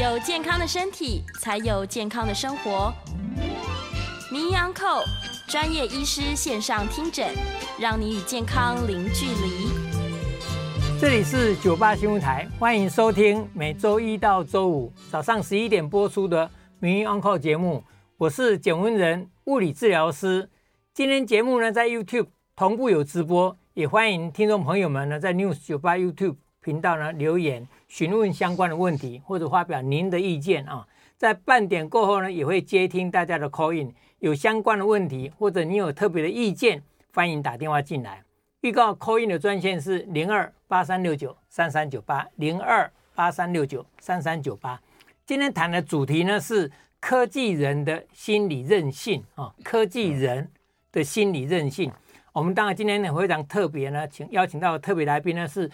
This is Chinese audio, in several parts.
有健康的身体，才有健康的生活。名医昂寇专业医师线上听诊，让你与健康零距离。这里是九八新闻台，欢迎收听每周一到周五早上十一点播出的名医昂寇节目。我是简文仁，物理治疗师。今天节目呢，在 YouTube 同步有直播，也欢迎听众朋友们呢，在 News 九八 YouTube 频道呢留言询问相关的问题，或者发表您的意见啊。在半点过后呢，也会接听大家的 call in，有相关的问题或者你有特别的意见，欢迎打电话进来。预告 call in 的专线是零二八三六九三三九八零二八三六九三三九八。今天谈的主题呢是科技人的心理韧性啊，科技人的心理韧性。我们当然今天呢非常特别呢，请邀请到特别来宾呢是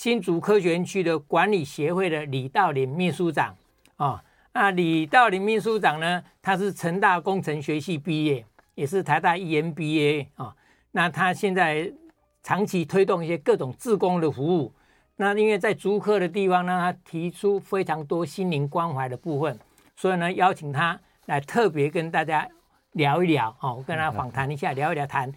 新竹科学园区的管理协会的李道林秘书长啊。那李道林秘书长呢，他是成大工程学系毕业，也是台大 EMBA 啊。那他现在长期推动一些各种志工的服务。那因为在竹科的地方呢，他提出非常多心灵关怀的部分，所以呢邀请他来特别跟大家聊一聊哦，我跟他访谈一下，聊一聊谈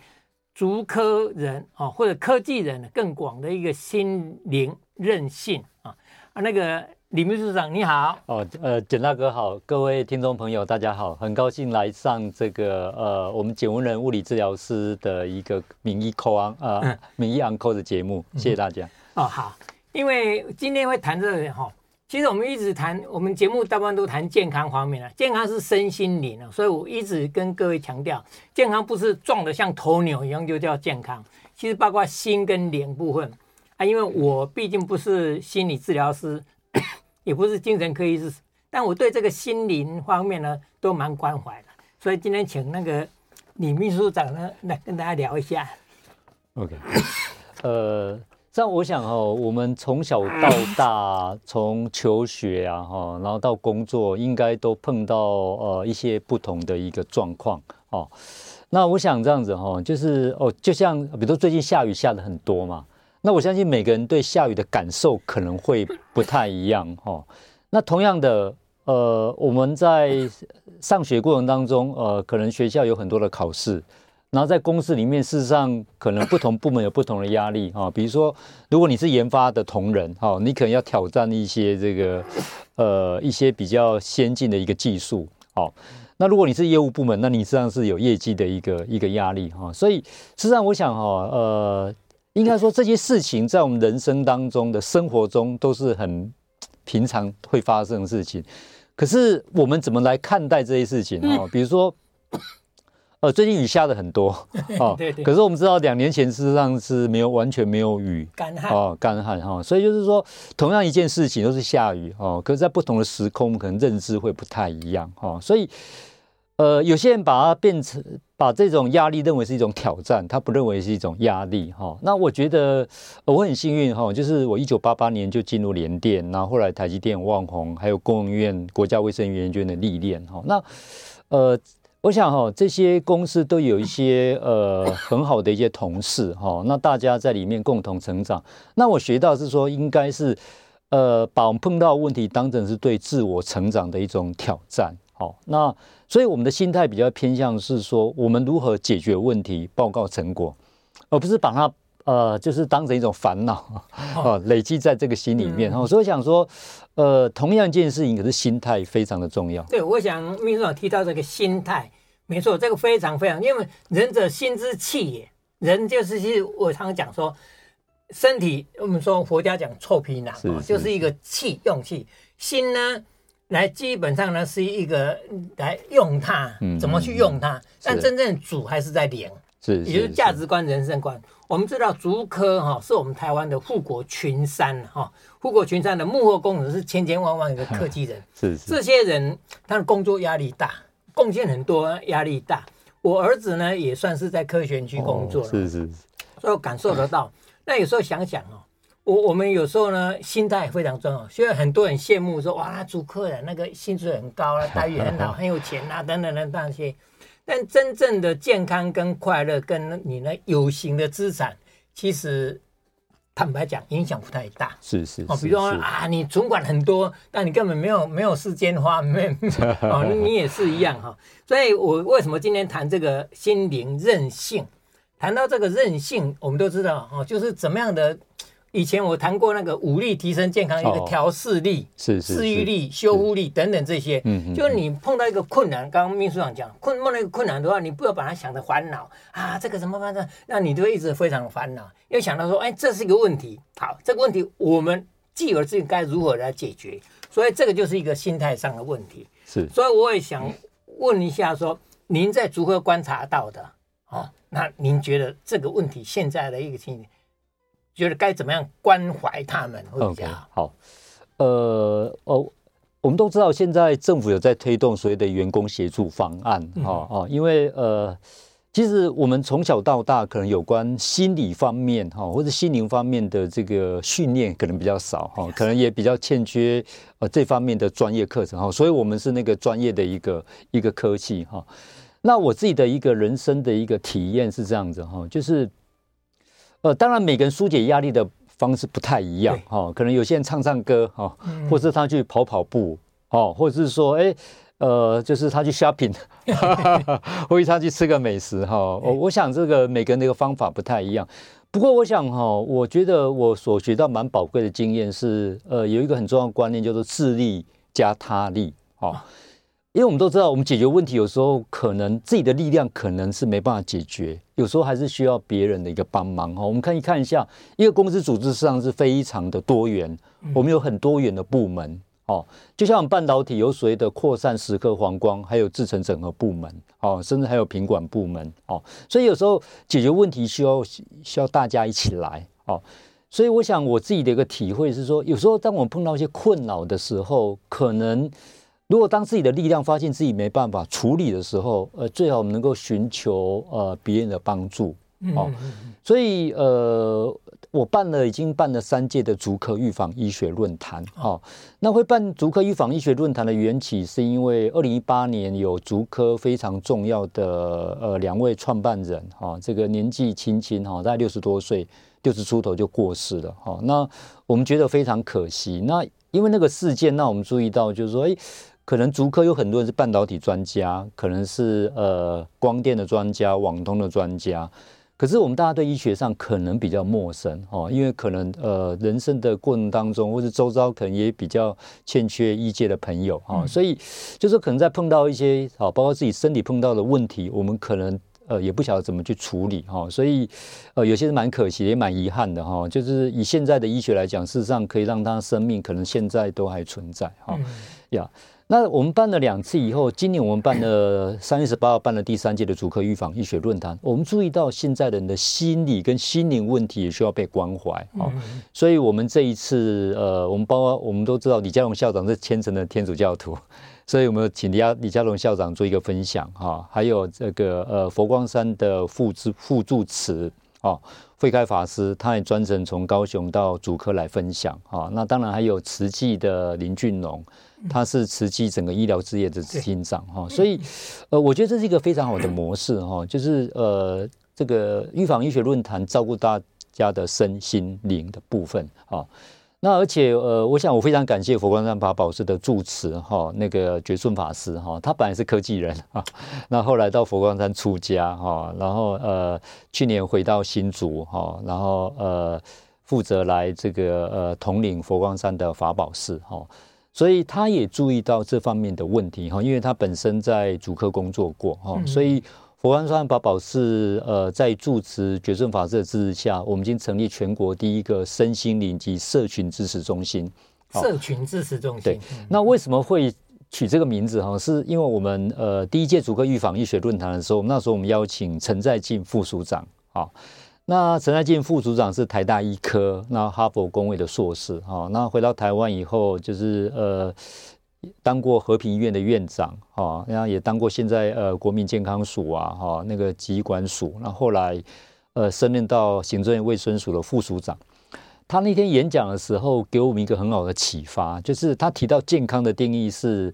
竹科人啊，或者科技人更广的一个心灵韧性啊啊那个。李秘书长你好，哦，呃，简大哥好，各位听众朋友大家好，很高兴来上这个呃我们简文人物理治疗师的一个名医扣昂呃名医昂扣的节目，谢谢大家。哦，好，因为今天会谈这个哈，其实我们一直谈我们节目大部分都谈健康方面了，健康是身心灵啊，所以我一直跟各位强调，健康不是壮得像头牛一样就叫健康，其实包括心跟灵部分啊，因为我毕竟不是心理治疗师。也不是精神科医师，但我对这个心灵方面呢都蛮关怀的，所以今天请那个李秘书长呢来跟大家聊一下。OK，呃，这样我想哦，我们从小到大，从求学啊哈，然后到工作，应该都碰到呃一些不同的一个状况哦。那我想这样子哈，就是哦，就像比如说最近下雨下的很多嘛。那我相信每个人对下雨的感受可能会不太一样哈。那同样的，呃，我们在上学过程当中，呃，可能学校有很多的考试，然后在公司里面，事实上可能不同部门有不同的压力哈。比如说，如果你是研发的同仁哈，你可能要挑战一些这个呃一些比较先进的一个技术。好，那如果你是业务部门，那你实际上是有业绩的一个一个压力哈。所以，实际上我想哈，呃。应该说，这些事情在我们人生当中的生活中都是很平常会发生的事情。可是我们怎么来看待这些事情哈？比如说，呃，最近雨下的很多 啊，可是我们知道两年前事实上是没有完全没有雨，干旱哦，干旱哈。所以就是说，同样一件事情都是下雨哦，可是在不同的时空，可能认知会不太一样哈。所以。呃，有些人把它变成把这种压力认为是一种挑战，他不认为是一种压力哈。那我觉得我很幸运哈，就是我一九八八年就进入联电，然后后来台积电、旺宏，还有工研院国家卫生研究院的历练哈。那呃，我想哈，这些公司都有一些呃很好的一些同事哈，那大家在里面共同成长。那我学到是说，应该是呃把碰到问题当成是对自我成长的一种挑战。好，那。所以我们的心态比较偏向是说，我们如何解决问题、报告成果，而不是把它呃，就是当成一种烦恼啊，累积在这个心里面。哦，所以我想说，呃，同样一件事情，可是心态非常的重要。对，我想秘书长提到这个心态，没错，这个非常非常，因为人者心之气也，人就是其实我常常讲说，身体我们说佛家讲臭皮囊，就是一个气用气，心呢。来，基本上呢是一个来用它，怎么去用它？嗯、但真正主还是在灵，是，也就是价值观、人生观。我们知道竹科哈是我们台湾的护国群山哈，护国群山的幕后工程是千千万万个科技人，是，是这些人他的工作压力大，贡献很多，压力大。我儿子呢也算是在科学园区工作了，是是，所以我感受得到。那有时候想想哦。我我们有时候呢，心态非常重要。虽然很多人羡慕说，哇，竹科人那个薪水很高啊，待遇很好，很有钱啊，等等等等那些。但真正的健康跟快乐，跟你那有形的资产，其实坦白讲，影响不太大。是是哦，比如说啊，你存款很多，但你根本没有没有时间花，没有 哦，你也是一样哈。所以我为什么今天谈这个心灵韧性？谈到这个韧性，我们都知道哦，就是怎么样的。以前我谈过那个武力提升健康，一个调适力、是是治愈力、修复力等等这些。嗯嗯，就是你碰到一个困难，刚刚秘书长讲，困碰到一个困难的话，你不要把它想的烦恼啊，这个怎么办呢？那你就会一直非常烦恼，要想到说，哎，这是一个问题。好，这个问题我们既有自己该如何来解决？所以这个就是一个心态上的问题。是，所以我也想问一下说，说您在如何观察到的？哦，那您觉得这个问题现在的一个情形？觉得该怎么样关怀他们会比较好？Okay, 好，呃，哦，我们都知道现在政府有在推动所谓的员工协助方案，哈、嗯、哦，因为呃，其实我们从小到大可能有关心理方面哈，或者心灵方面的这个训练可能比较少哈，可能也比较欠缺呃这方面的专业课程哈，所以我们是那个专业的一个一个科技哈。那我自己的一个人生的一个体验是这样子哈，就是。呃，当然，每个人疏解压力的方式不太一样哈、哦。可能有些人唱唱歌哈，嗯、或者是他去跑跑步哦，或者是说，哎，呃，就是他去 shopping，或者他去吃个美食哈。我、哦、我想这个每个人的一个方法不太一样。不过，我想哈、哦，我觉得我所学到蛮宝贵的经验是，呃，有一个很重要的观念，叫做自力加他力，哈、哦。因为我们都知道，我们解决问题有时候可能自己的力量可能是没办法解决，有时候还是需要别人的一个帮忙哈。我们可以看一下，一个公司组织实际上是非常的多元，我们有很多元的部门哦。就像我们半导体有所谓的扩散蚀刻黄光，还有制成整合部门哦，甚至还有品管部门哦。所以有时候解决问题需要需要大家一起来哦。所以我想我自己的一个体会是说，有时候当我们碰到一些困扰的时候，可能。如果当自己的力量发现自己没办法处理的时候，呃，最好我们能够寻求呃别人的帮助哦。所以呃，我办了已经办了三届的足科预防医学论坛哦。那会办足科预防医学论坛的缘起，是因为二零一八年有足科非常重要的呃两位创办人哈，这个年纪轻轻哈，大概六十多岁，六十出头就过世了哈。那我们觉得非常可惜。那因为那个事件，那我们注意到就是说，哎。可能足科有很多人是半导体专家，可能是呃光电的专家、网通的专家，可是我们大家对医学上可能比较陌生哦，因为可能呃人生的过程当中，或者周遭可能也比较欠缺医界的朋友啊，所以就是可能在碰到一些啊，包括自己身体碰到的问题，我们可能呃也不晓得怎么去处理哈，所以呃有些是蛮可惜也蛮遗憾的哈，就是以现在的医学来讲，事实上可以让他生命可能现在都还存在哈呀。那我们办了两次以后，今年我们办了三月十八号办了第三届的主科预防医学论坛。我们注意到现在人的心理跟心灵问题也需要被关怀啊，所以我们这一次呃，我们包括我们都知道李佳龙校长是虔诚的天主教徒，所以我们请李家李佳龙校长做一个分享哈，还有这个呃佛光山的副助副住持啊慧开法师，他也专程从高雄到主科来分享啊。那当然还有慈济的林俊龙。他是慈济整个医疗事业的执行长哈，所以呃，我觉得这是一个非常好的模式哈，就是呃，这个预防医学论坛照顾大家的身心灵的部分啊。那而且呃，我想我非常感谢佛光山法宝寺的住持哈，那个觉顺法师哈，他本来是科技人啊，那后来到佛光山出家哈，然后呃，去年回到新竹哈，然后呃，负责来这个呃统领佛光山的法宝寺哈。所以他也注意到这方面的问题哈，因为他本身在主科工作过哈，所以佛光山法宝是呃在住持觉正法师的支持下，我们已经成立全国第一个身心灵及社群支持中心。社群支持中心。对，那为什么会取这个名字哈？是因为我们呃第一届主科预防医学论坛的时候，那时候我们邀请陈在进副署长啊。那陈在进副组长是台大医科，那哈佛公卫的硕士，哈，那回到台湾以后，就是呃，当过和平医院的院长，哈，然后也当过现在呃国民健康署啊，哈，那个疾管署，那后来呃升任到行政院卫生署的副署长。他那天演讲的时候，给我们一个很好的启发，就是他提到健康的定义是。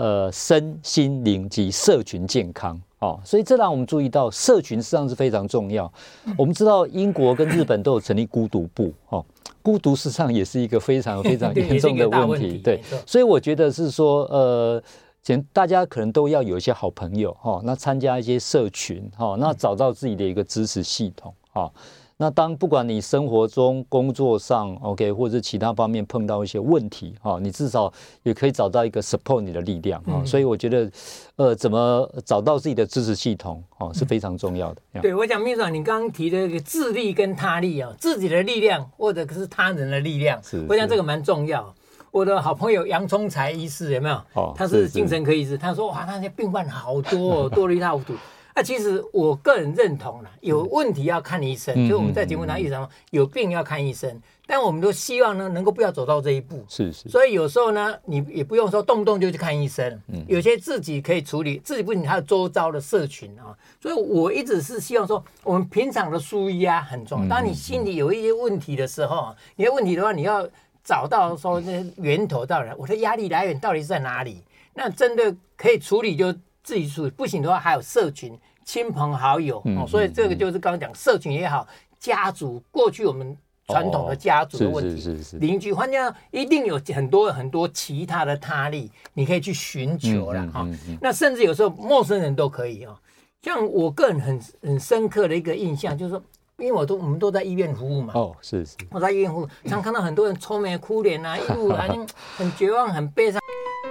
呃身心灵及社群健康。哦，所以这让我们注意到，社群实际上是非常重要。我们知道英国跟日本都有成立孤独部，哦，孤独实际上也是一个非常非常 严重的问题。对，所以我觉得是说，呃，前大家可能都要有一些好朋友，哈，那参加一些社群，哈，那找到自己的一个支持系统，哈。那当不管你生活中、工作上，OK，或者其他方面碰到一些问题，哈，你至少也可以找到一个 support 你的力量，哈、嗯。所以我觉得，呃，怎么找到自己的支持系统，哦，是非常重要的。嗯、对我讲，秘书长，你刚刚提的这个自力跟他力啊，自己的力量或者是他人的力量，是我想这个蛮重要。我的好朋友杨聪才医师有没有？哦，他是精神科医师，他说哇，那些病患好多，多了一塌糊涂。那、啊、其实我个人认同了，有问题要看医生。嗯、就我们在节目上一直讲，有病要看医生。但我们都希望呢，能够不要走到这一步。是是。所以有时候呢，你也不用说动不动就去看医生。嗯。有些自己可以处理，自己不仅还有周遭的社群啊。所以我一直是希望说，我们平常的舒压很重要。当你心里有一些问题的时候，你的问题的话，你要找到说那源头到底，我的压力来源到底是在哪里？那真的可以处理就。自己处理不行的话，还有社群、亲朋好友、嗯、哦，所以这个就是刚刚讲社群也好，家族过去我们传统的家族的问题，邻、哦、居，反正一定有很多很多其他的他力，你可以去寻求了哈、嗯嗯嗯哦。那甚至有时候陌生人都可以哦。像我个人很很深刻的一个印象，就是说，因为我都我们都在医院服务嘛，哦，是是，我在医院服务，常看到很多人愁眉苦脸啊，一路很 很绝望、很悲伤。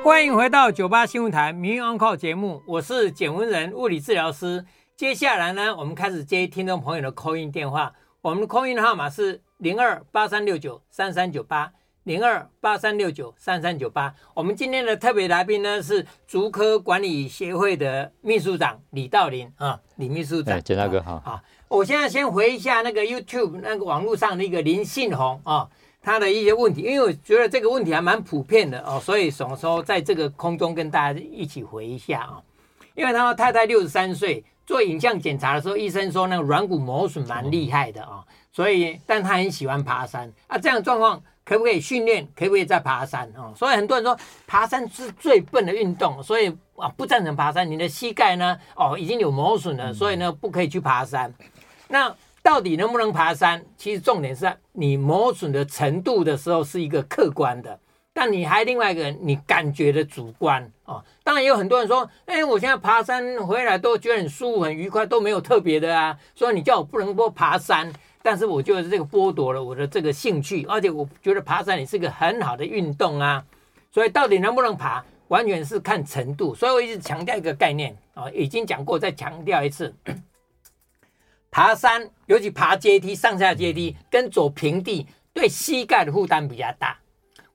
欢迎回到九八新闻台《名医 Uncle》节目，我是简文仁物理治疗师。接下来呢，我们开始接听众朋友的 call in 电话。我们的 call in 的号码是零二八三六九三三九八零二八三六九三三九八。我们今天的特别来宾呢是竹科管理协会的秘书长李道林啊，李秘书长。简大哥好。好，我现在先回一下那个 YouTube 那个网络上的一个林信宏啊。他的一些问题，因为我觉得这个问题还蛮普遍的哦，所以什么时候在这个空中跟大家一起回一下啊？因为他太太六十三岁，做影像检查的时候，医生说那个软骨磨损蛮厉害的啊，所以但他很喜欢爬山啊，这样状况可不可以训练？可不可以再爬山啊？所以很多人说爬山是最笨的运动，所以啊不赞成爬山。你的膝盖呢？哦已经有磨损了，所以呢不可以去爬山。那。到底能不能爬山？其实重点是你磨损的程度的时候是一个客观的，但你还另外一个你感觉的主观哦。当然也有很多人说，哎，我现在爬山回来都觉得很舒服、很愉快，都没有特别的啊。所以你叫我不能多爬山，但是我觉得这个剥夺了我的这个兴趣，而且我觉得爬山也是个很好的运动啊。所以到底能不能爬，完全是看程度。所以我一直强调一个概念啊，已经讲过，再强调一次。爬山，尤其爬阶梯、上下阶梯跟走平地，对膝盖的负担比较大。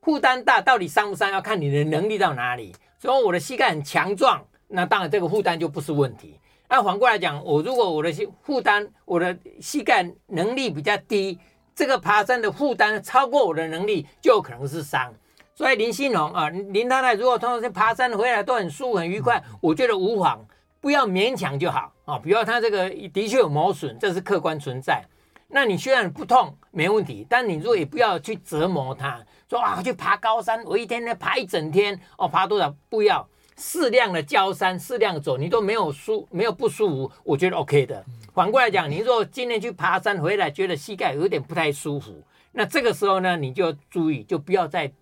负担大，到底伤不伤，要看你的能力到哪里。所以我的膝盖很强壮，那当然这个负担就不是问题。那反过来讲，我如果我的负担，我的膝盖能力比较低，这个爬山的负担超过我的能力，就有可能是伤。所以林心龙啊，林太太如果通常爬山回来都很舒服、很愉快，我觉得无妨。不要勉强就好啊！比如他这个的确有磨损，这是客观存在。那你虽然不痛没问题，但你如果也不要去折磨他，说啊去爬高山，我一天天爬一整天哦，爬多少？不要适量的交山，适量走，你都没有舒没有不舒服，我觉得 OK 的。反过来讲，你如果今天去爬山回来觉得膝盖有点不太舒服，那这个时候呢，你就注意，就不要再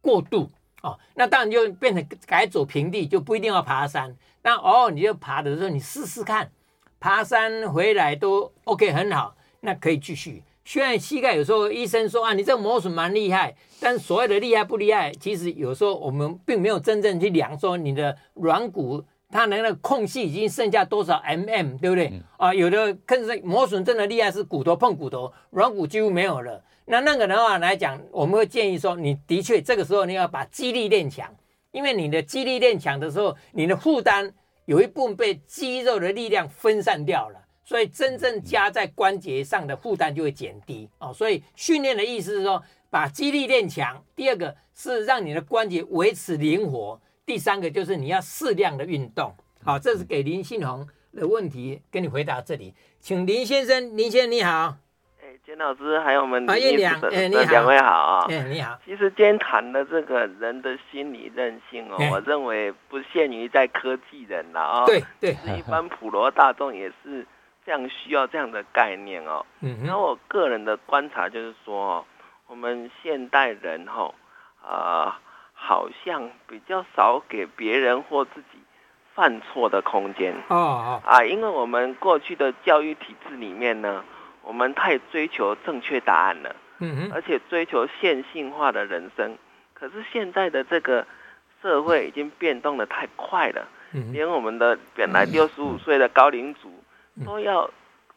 过度哦。那当然就变成改走平地，就不一定要爬山。那偶尔，你就爬的时候，你试试看，爬山回来都 OK 很好，那可以继续。虽然膝盖有时候医生说啊，你这个磨损蛮厉害，但所谓的厉害不厉害，其实有时候我们并没有真正去量说你的软骨它那个空隙已经剩下多少 mm，对不对？啊，有的更是磨损真的厉害是骨头碰骨头，软骨几乎没有了。那那个的话来讲，我们会建议说，你的确这个时候你要把肌力练强。因为你的肌力练强的时候，你的负担有一部分被肌肉的力量分散掉了，所以真正加在关节上的负担就会减低哦。所以训练的意思是说，把肌力练强。第二个是让你的关节维持灵活。第三个就是你要适量的运动。好，这是给林信宏的问题，跟你回答这里。请林先生，林先生你好。简严老师还有我们啊，叶良，哎，你好，两位好啊，哎，你好。其实今天谈的这个人的心理韧性哦，我认为不限于在科技人了啊，对对，一般普罗大众也是非常需要这样的概念哦。嗯，然后我个人的观察就是说，我们现代人哈啊，好像比较少给别人或自己犯错的空间哦哦啊，因为我们过去的教育体制里面呢。我们太追求正确答案了，嗯哼，而且追求线性化的人生。可是现在的这个社会已经变动的太快了，嗯，连我们的本来六十五岁的高龄族都要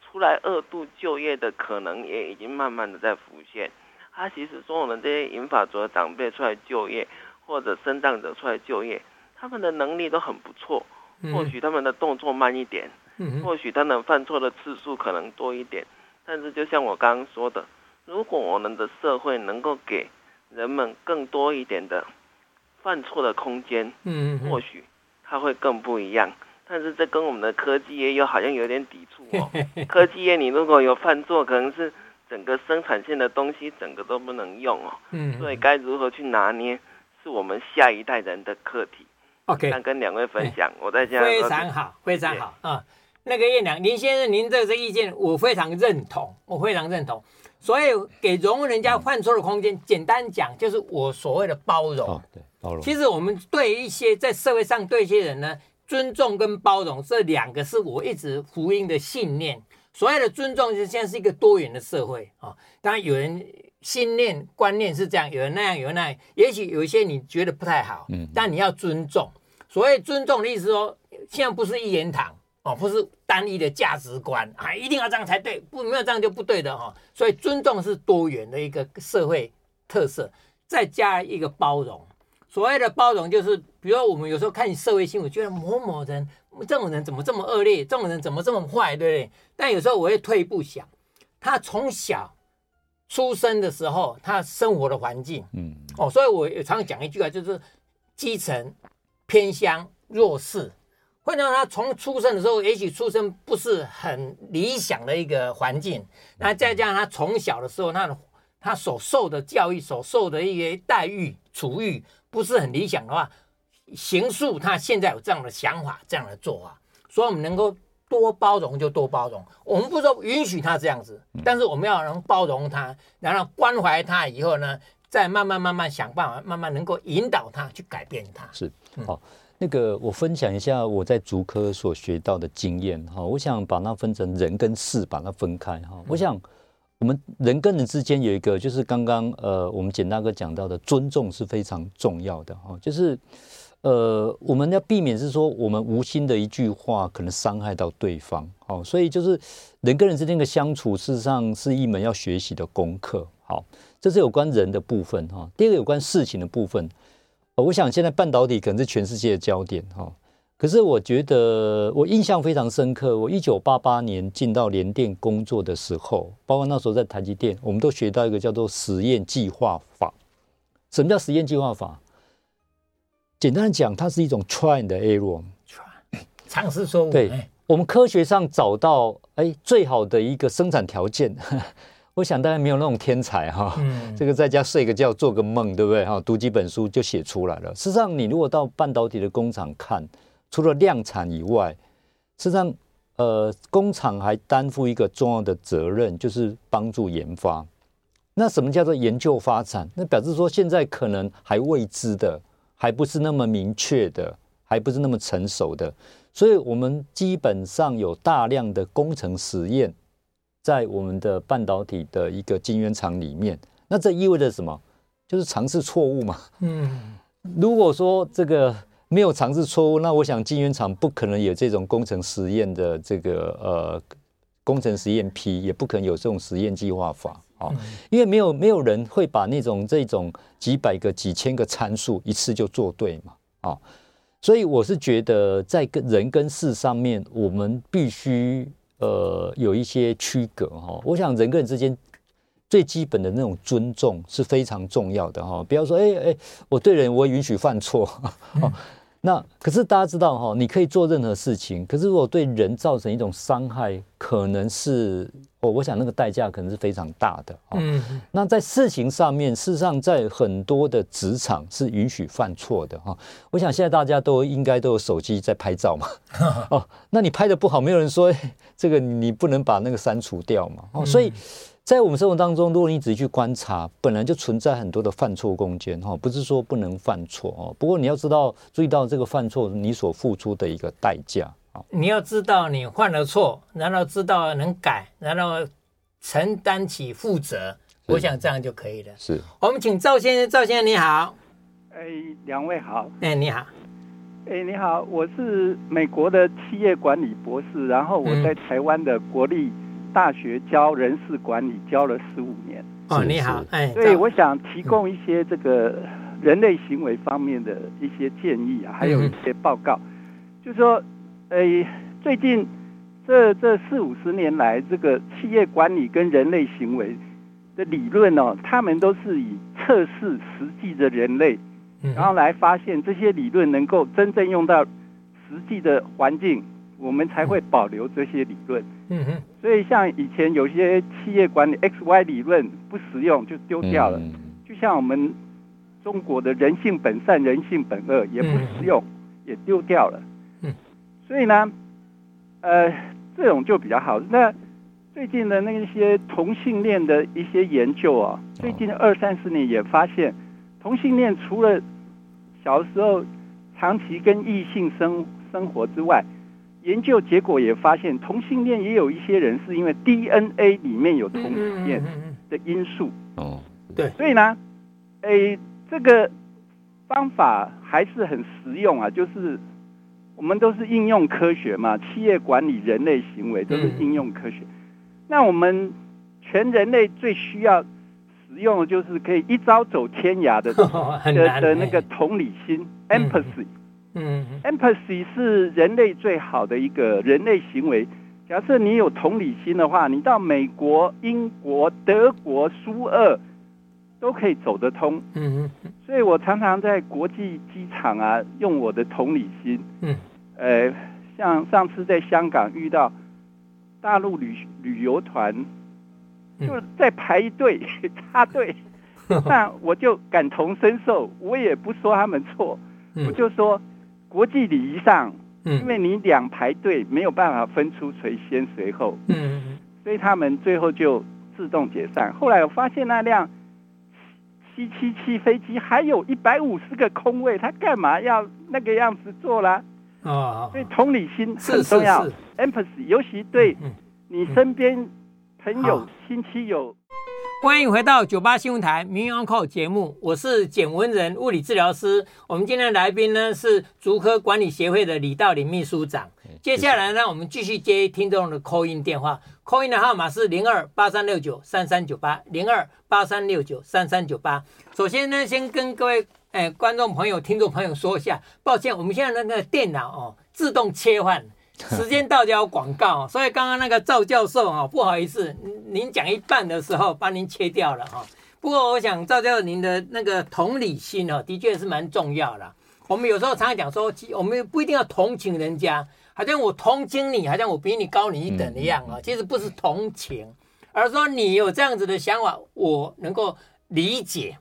出来二度就业的可能也已经慢慢的在浮现。他其实说我们这些银发族的长辈出来就业，或者身障者出来就业，他们的能力都很不错，或许他们的动作慢一点，或许他们犯错的次数可能多一点。但是，就像我刚刚说的，如果我们的社会能够给人们更多一点的犯错的空间，嗯，或许它会更不一样。但是，这跟我们的科技业又好像有点抵触哦。科技业，你如果有犯错，可能是整个生产线的东西整个都不能用哦。嗯，所以该如何去拿捏，是我们下一代人的课题。OK，那跟两位分享，我在家非常好，非常好啊。那个叶良，林先生，您这个意见我非常认同，我非常认同。所以给容人家犯错的空间，简单讲就是我所谓的包容。哦，对，包容。其实我们对一些在社会上对一些人呢，尊重跟包容这两个是我一直福音的信念。所谓的尊重，就现在是一个多元的社会啊。当然有人信念观念是这样，有人那样，有人那样。也许有一些你觉得不太好，嗯，但你要尊重。所谓尊重的意思说，现在不是一言堂。哦，不是单一的价值观啊，一定要这样才对，不没有这样就不对的哈。所以尊重是多元的一个社会特色，再加一个包容。所谓的包容就是，比如说我们有时候看社会新闻，觉得某某人这种人怎么这么恶劣，这种人怎么这么坏，对不对？但有时候我会退一步想，他从小出生的时候，他生活的环境，嗯，哦，所以我常常讲一句啊，就是基层、偏乡、弱势。会让他从出生的时候，也许出生不是很理想的一个环境，那再加上他从小的时候，他的他所受的教育、所受的一些待遇、处遇不是很理想的话，形塑他现在有这样的想法、这样的做法。所以，我们能够多包容就多包容。我们不是说允许他这样子，但是我们要能包容他，然后关怀他以后呢，再慢慢慢慢想办法，慢慢能够引导他去改变他。是，好。那个，我分享一下我在足科所学到的经验哈。我想把它分成人跟事，把它分开哈。我想我们人跟人之间有一个，就是刚刚呃，我们简大哥讲到的尊重是非常重要的哈。就是呃，我们要避免是说我们无心的一句话可能伤害到对方。好，所以就是人跟人之间的相处，事实上是一门要学习的功课。好，这是有关人的部分哈。第二个有关事情的部分。我想现在半导体可能是全世界的焦点哈，可是我觉得我印象非常深刻。我一九八八年进到联电工作的时候，包括那时候在台积电，我们都学到一个叫做实验计划法。什么叫实验计划法？简单讲，它是一种 try and error，尝试错误。对，我们科学上找到哎最好的一个生产条件。我想大家没有那种天才哈，嗯、这个在家睡个觉做个梦，对不对哈？读几本书就写出来了。事实上，你如果到半导体的工厂看，除了量产以外，事实上，呃，工厂还担负一个重要的责任，就是帮助研发。那什么叫做研究发展？那表示说现在可能还未知的，还不是那么明确的，还不是那么成熟的。所以我们基本上有大量的工程实验。在我们的半导体的一个晶圆厂里面，那这意味着什么？就是尝试错误嘛。嗯，如果说这个没有尝试错误，那我想晶圆厂不可能有这种工程实验的这个呃工程实验批，也不可能有这种实验计划法啊，因为没有没有人会把那种这种几百个、几千个参数一次就做对嘛啊，所以我是觉得在跟人跟事上面，我们必须。呃，有一些区隔哈。我想人跟人之间最基本的那种尊重是非常重要的哈。不要说，哎哎，我对人我允许犯错，那可是大家知道哈，你可以做任何事情，可是如果对人造成一种伤害，可能是哦，我想那个代价可能是非常大的。嗯，那在事情上面，事实上在很多的职场是允许犯错的哈。我想现在大家都应该都有手机在拍照嘛。哦，那你拍的不好，没有人说这个你不能把那个删除掉嘛。哦，所以。在我们生活当中，如果你仔细去观察，本来就存在很多的犯错空间哈，不是说不能犯错哦。不过你要知道，注意到这个犯错你所付出的一个代价啊。你要知道你犯了错，然后知道能改，然后承担起负责，我想这样就可以了。是我们请赵先生，赵先生你好。哎，两位好。哎，你好。哎，你好，我是美国的企业管理博士，然后我在台湾的国立。大学教人事管理教了十五年哦，你好，哎，所以我想提供一些这个人类行为方面的一些建议啊，还有一些报告，就是说，诶，最近这这四五十年来，这个企业管理跟人类行为的理论哦，他们都是以测试实际的人类，然后来发现这些理论能够真正用到实际的环境。我们才会保留这些理论。嗯哼。所以像以前有些企业管理 X Y 理论不实用就丢掉了，就像我们中国的人性本善、人性本恶也不实用，也丢掉了。嗯。所以呢，呃，这种就比较好。那最近的那些同性恋的一些研究啊，最近二三十年也发现，同性恋除了小时候长期跟异性生生活之外，研究结果也发现，同性恋也有一些人是因为 DNA 里面有同性恋的因素。哦，对，所以呢，诶，这个方法还是很实用啊。就是我们都是应用科学嘛，企业管理、人类行为都是应用科学。那我们全人类最需要使用的就是可以一招走天涯的 的的那个同理心 （empathy）。嗯，empathy 是人类最好的一个人类行为。假设你有同理心的话，你到美国、英国、德国、苏俄都可以走得通。嗯嗯。所以我常常在国际机场啊，用我的同理心。嗯。呃，像上次在香港遇到大陆旅旅游团，就在排队 插队，那我就感同身受，我也不说他们错，我就说。国际礼仪上，因为你两排队没有办法分出谁先谁后，嗯，所以他们最后就自动解散。后来我发现那辆七七七飞机还有一百五十个空位，他干嘛要那个样子做啦？啊，所以同理心很重要，empathy，尤其对你身边朋友、亲戚有。欢迎回到九八新闻台《名医 on call》节目，我是简文仁物理治疗师。我们今天的来宾呢是竹科管理协会的李道林秘书长。接下来呢，我们继续接听众的 call in 电话，call in 的号码是零二八三六九三三九八零二八三六九三三九八。首先呢，先跟各位诶、哎、观众朋友、听众朋友说一下，抱歉，我们现在那个电脑哦自动切换。时间到就要广告，所以刚刚那个赵教授啊，不好意思，您讲一半的时候把您切掉了哈。不过我想赵教授您的那个同理心哦，的确是蛮重要的。我们有时候常常讲说，我们不一定要同情人家，好像我同情你，好像我比你高你一等一样啊。其实不是同情，而是说你有这样子的想法，我能够理解。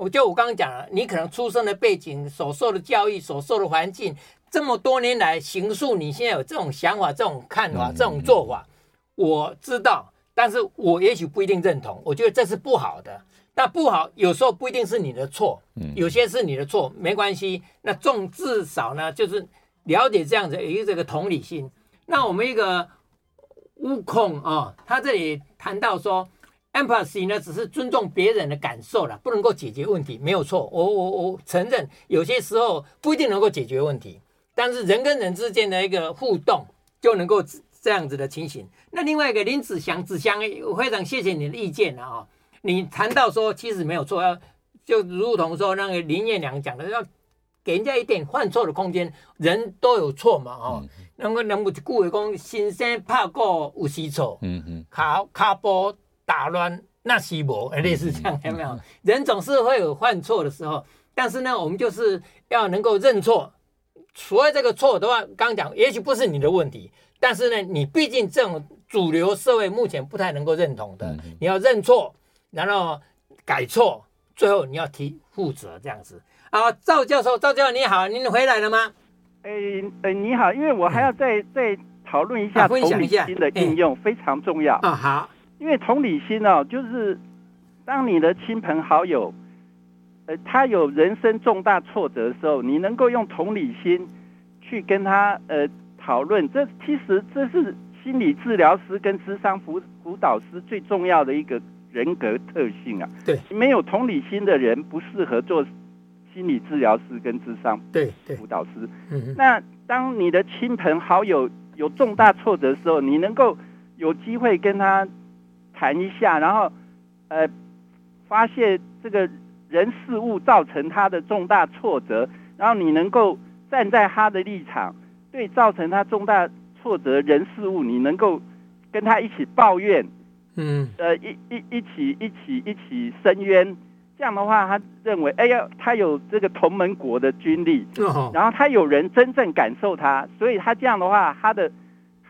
我就我刚刚讲了，你可能出生的背景、所受的教育、所受的环境。这么多年来，形塑你现在有这种想法、这种看法、这种做法，我知道，但是我也许不一定认同。我觉得这是不好的，但不好有时候不一定是你的错，有些是你的错，没关系。那重至少呢，就是了解这样子，有一个这个同理心。那我们一个悟空啊，他这里谈到说，empathy 呢只是尊重别人的感受了，不能够解决问题，没有错。我我我承认，有些时候不一定能够解决问题。但是人跟人之间的一个互动就能够这样子的情形。那另外一个林子祥子祥，我非常谢谢你的意见啊、哦！你谈到说其实没有错，要就如同说那个林彦良讲的，要给人家一点犯错的空间，人都有错嘛哦。能够能够去顾为公，先生怕过有时错，嗯嗯，卡卡波打乱那西伯，类似这样有没有？人总是会有犯错的时候，但是呢，我们就是要能够认错。所谓这个错的话，刚刚讲，也许不是你的问题，但是呢，你毕竟这种主流社会目前不太能够认同的，嗯、你要认错，然后改错，最后你要提负责这样子。啊，赵教授，赵教授你好，您回来了吗？哎哎，你好，因为我还要再、嗯、再讨论一下同理心的应用，非常重要啊。好，因为同理心哦，就是当你的亲朋好友。呃他有人生重大挫折的时候，你能够用同理心去跟他呃讨论，这其实这是心理治疗师跟咨商辅辅导师最重要的一个人格特性啊。对，没有同理心的人不适合做心理治疗师跟咨商对辅导师。嗯，那当你的亲朋好友有重大挫折的时候，你能够有机会跟他谈一下，然后呃发现这个。人事物造成他的重大挫折，然后你能够站在他的立场，对造成他重大挫折人事物，你能够跟他一起抱怨，嗯，呃，一一一起一起一起申冤，这样的话，他认为，哎呀，他有这个同盟国的军力，然后他有人真正感受他，所以他这样的话，他的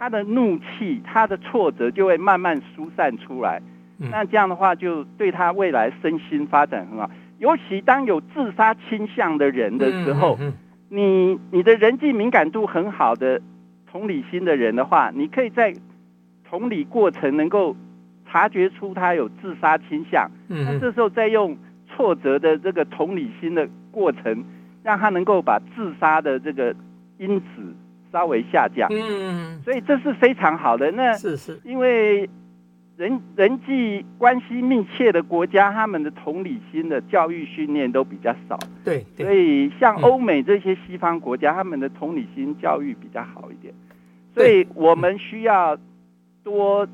他的怒气，他的挫折就会慢慢疏散出来，那这样的话，就对他未来身心发展很好。尤其当有自杀倾向的人的时候，你你的人际敏感度很好的同理心的人的话，你可以在同理过程能够察觉出他有自杀倾向，那这时候再用挫折的这个同理心的过程，让他能够把自杀的这个因子稍微下降。嗯，嗯，所以这是非常好的。那是是因为。人人际关系密切的国家，他们的同理心的教育训练都比较少。对，对，所以像欧美这些西方国家，嗯、他们的同理心教育比较好一点。所以我们需要多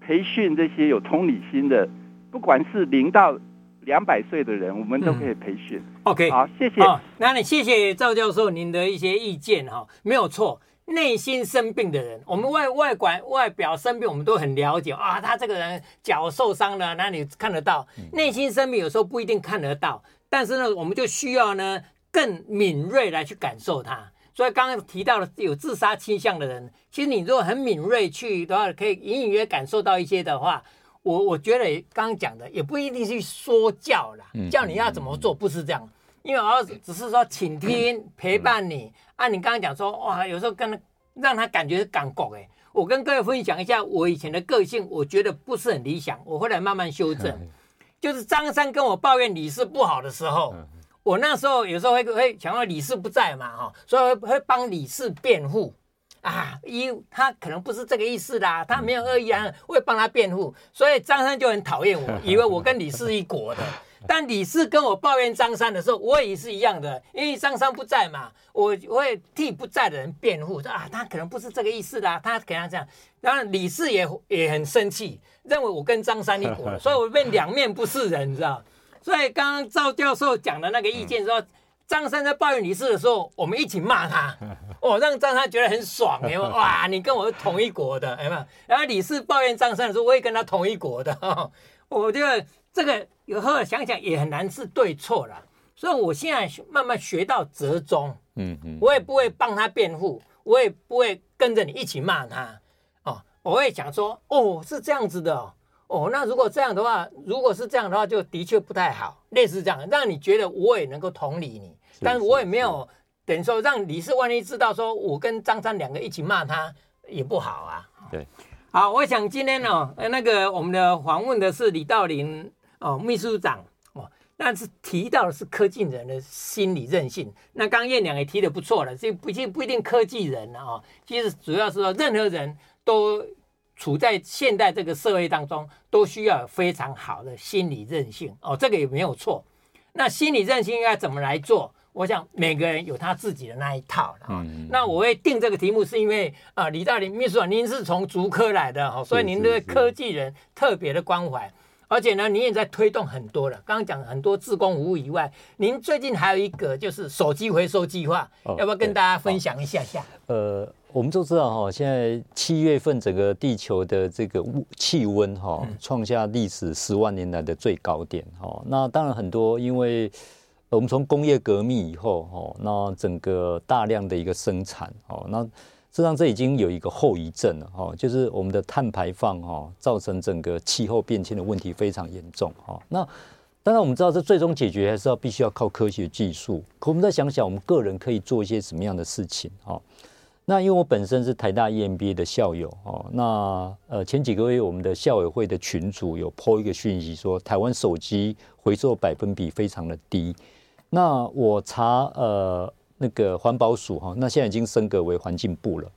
培训这些有同理心的，不管是零到两百岁的人，我们都可以培训。嗯、OK，好，谢谢。哦、那你谢谢赵教授您的一些意见哈，没有错。内心生病的人，我们外外管外表生病，我们都很了解啊。他这个人脚受伤了，那你看得到？内心生病有时候不一定看得到，但是呢，我们就需要呢更敏锐来去感受他。所以刚刚提到了有自杀倾向的人，其实你如果很敏锐去的话，可以隐隐约感受到一些的话，我我觉得刚刚讲的也不一定是说教啦，叫你要怎么做，不是这样。因为儿子只是说倾听陪伴你，按、啊、你刚刚讲说哇，有时候跟他让他感觉是感觉哎，我跟各位分享一下我以前的个性，我觉得不是很理想，我后来慢慢修正。就是张三跟我抱怨李四不好的时候，我那时候有时候会会想到李四不在嘛哈，所以会会帮李四辩护。啊，一他可能不是这个意思啦，他没有恶意啊，我会帮他辩护，所以张三就很讨厌我，以为我跟李四一国的。但李四跟我抱怨张三的时候，我也是一样的，因为张三不在嘛，我我会替不在的人辩护，说啊，他可能不是这个意思啦，他可能这样。然后李四也也很生气，认为我跟张三一国，所以我变两面不是人，你知道？所以刚刚赵教授讲的那个意见说，张三在抱怨李四的时候，我们一起骂他，哦，让张三觉得很爽，有没有？哇，你跟我是同一国的，有没有？然后李四抱怨张三的时候，我也跟他同一国的，我觉得这个。有时候想想也很难是对错了，所以我现在慢慢学到折中，嗯嗯，我也不会帮他辩护，我也不会跟着你一起骂他，哦，我会想说，哦，是这样子的，哦，哦那如果这样的话，如果是这样的话，就的确不太好，类似这样，让你觉得我也能够同理你，但是我也没有等于说让李四万一知道说我跟张三两个一起骂他也不好啊。对，好，我想今天呢，那个我们的访问的是李道霖。哦，秘书长哦，那是提到的是科技人的心理韧性。那刚燕良也提的不错了，这不一不一定科技人了哦，其实主要是说任何人都处在现代这个社会当中，都需要有非常好的心理韧性哦，这个也没有错。那心理韧性应该怎么来做？我想每个人有他自己的那一套了。嗯，那我会定这个题目，是因为啊、呃，李大林秘书长，您是从竹科来的哦，所以您对科技人特别的关怀。而且呢，您也在推动很多了。刚刚讲很多自工服务以外，您最近还有一个就是手机回收计划，哦、要不要跟大家分享一下下？呃，我们都知道哈，现在七月份整个地球的这个气温哈创下历史十万年来的最高点哈。那当然很多因为我们从工业革命以后，哈，那整个大量的一个生产，哦，那实际上这已经有一个后遗症了，哦，就是我们的碳排放，哦，造成整个气候变迁的问题非常严重，哦，那当然我们知道这最终解决还是要必须要靠科学技术，可我们再想想，我们个人可以做一些什么样的事情，哦。那因为我本身是台大 EMBA 的校友哦，那呃前几个月我们的校委会的群组有 po 一个讯息说，台湾手机回收百分比非常的低。那我查呃那个环保署哈，那现在已经升格为环境部了。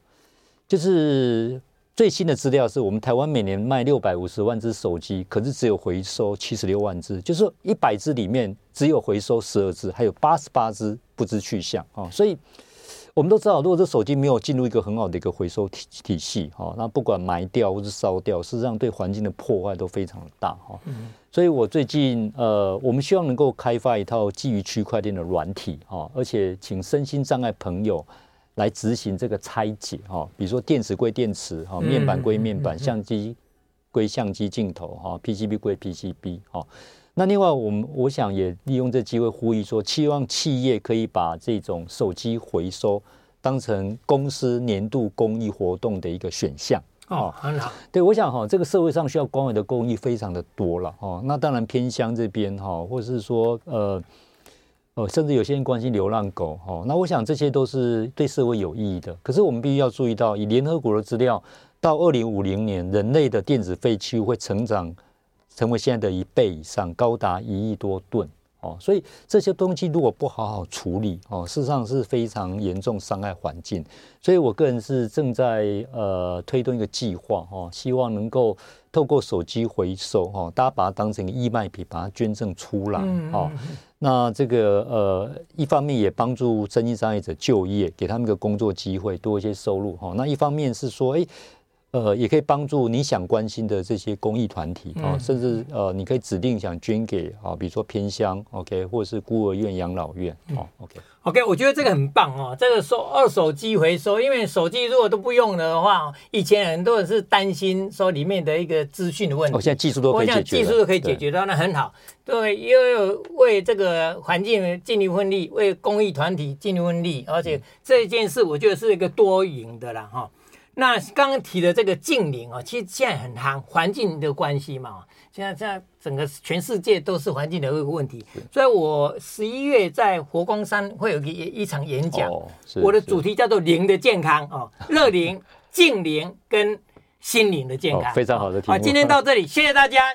就是最新的资料是我们台湾每年卖六百五十万只手机，可是只有回收七十六万只，就是一百只里面只有回收十二只，还有八十八只不知去向啊，所以。我们都知道，如果这手机没有进入一个很好的一个回收体体系，哈，那不管埋掉或是烧掉，事实上对环境的破坏都非常的大，哈。所以我最近呃，我们希望能够开发一套基于区块链的软体，哈，而且请身心障碍朋友来执行这个拆解，哈，比如说电池归电池，哈，面板归面板，相机归相机镜头，哈，PCB 归 PCB，哈。那另外，我们我想也利用这机会呼吁说，期望企业可以把这种手机回收当成公司年度公益活动的一个选项。哦，很好。对，我想哈，这个社会上需要关怀的公益非常的多了哦。那当然偏乡这边哈，或者是说呃呃，甚至有些人关心流浪狗哈。那我想这些都是对社会有意义的。可是我们必须要注意到，以联合国的资料，到二零五零年，人类的电子废弃物会成长。成为现在的一倍以上，高达一亿多吨哦，所以这些东西如果不好好处理哦，事实上是非常严重伤害环境。所以我个人是正在呃推动一个计划哦，希望能够透过手机回收哦，大家把它当成一个义卖品，把它捐赠出来哦。那这个呃，一方面也帮助身心障碍者就业，给他们一个工作机会，多一些收入哈。那一方面是说，哎。呃，也可以帮助你想关心的这些公益团体啊、哦，甚至呃，你可以指定想捐给啊、哦，比如说偏乡，OK，或者是孤儿院、养老院，哦，OK，OK，我觉得这个很棒哦，这个收二手机回收，因为手机如果都不用的话，以前很多人是担心说里面的一个资讯的问题，哦，现在技术都可以解决，技术都可以解决到，那很好，对，因为为这个环境尽一份力，为公益团体尽一份力，而且这件事我觉得是一个多赢的啦，哈。那刚刚提的这个近邻啊，其实现在很夯，环境的关系嘛。现在现在整个全世界都是环境的一个问题，所以我十一月在佛光山会有一一场演讲，哦、我的主题叫做“零的健康”哦，乐龄、净零跟心灵的健康，哦、非常好的题目。好，今天到这里，谢谢大家。